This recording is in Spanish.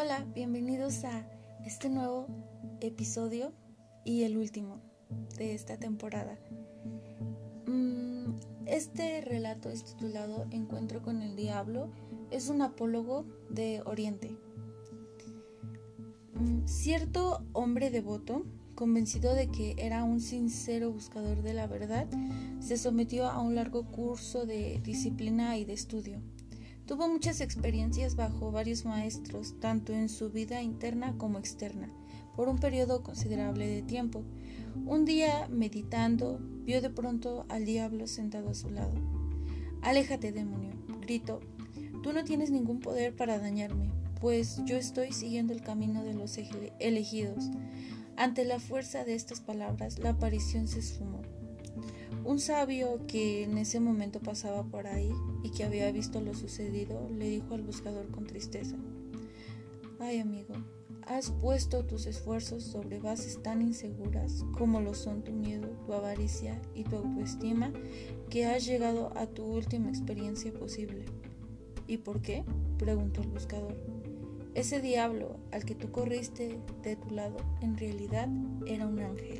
Hola, bienvenidos a este nuevo episodio y el último de esta temporada. Mm, este relato es titulado Encuentro con el Diablo. Es un apólogo de Oriente. Mm, cierto hombre devoto, convencido de que era un sincero buscador de la verdad, se sometió a un largo curso de disciplina y de estudio. Tuvo muchas experiencias bajo varios maestros, tanto en su vida interna como externa, por un periodo considerable de tiempo. Un día, meditando, vio de pronto al diablo sentado a su lado. Aléjate, demonio, gritó. Tú no tienes ningún poder para dañarme, pues yo estoy siguiendo el camino de los elegidos. Ante la fuerza de estas palabras, la aparición se esfumó. Un sabio que en ese momento pasaba por ahí y que había visto lo sucedido le dijo al buscador con tristeza, Ay amigo, has puesto tus esfuerzos sobre bases tan inseguras como lo son tu miedo, tu avaricia y tu autoestima que has llegado a tu última experiencia posible. ¿Y por qué? preguntó el buscador. Ese diablo al que tú corriste de tu lado en realidad era un ángel.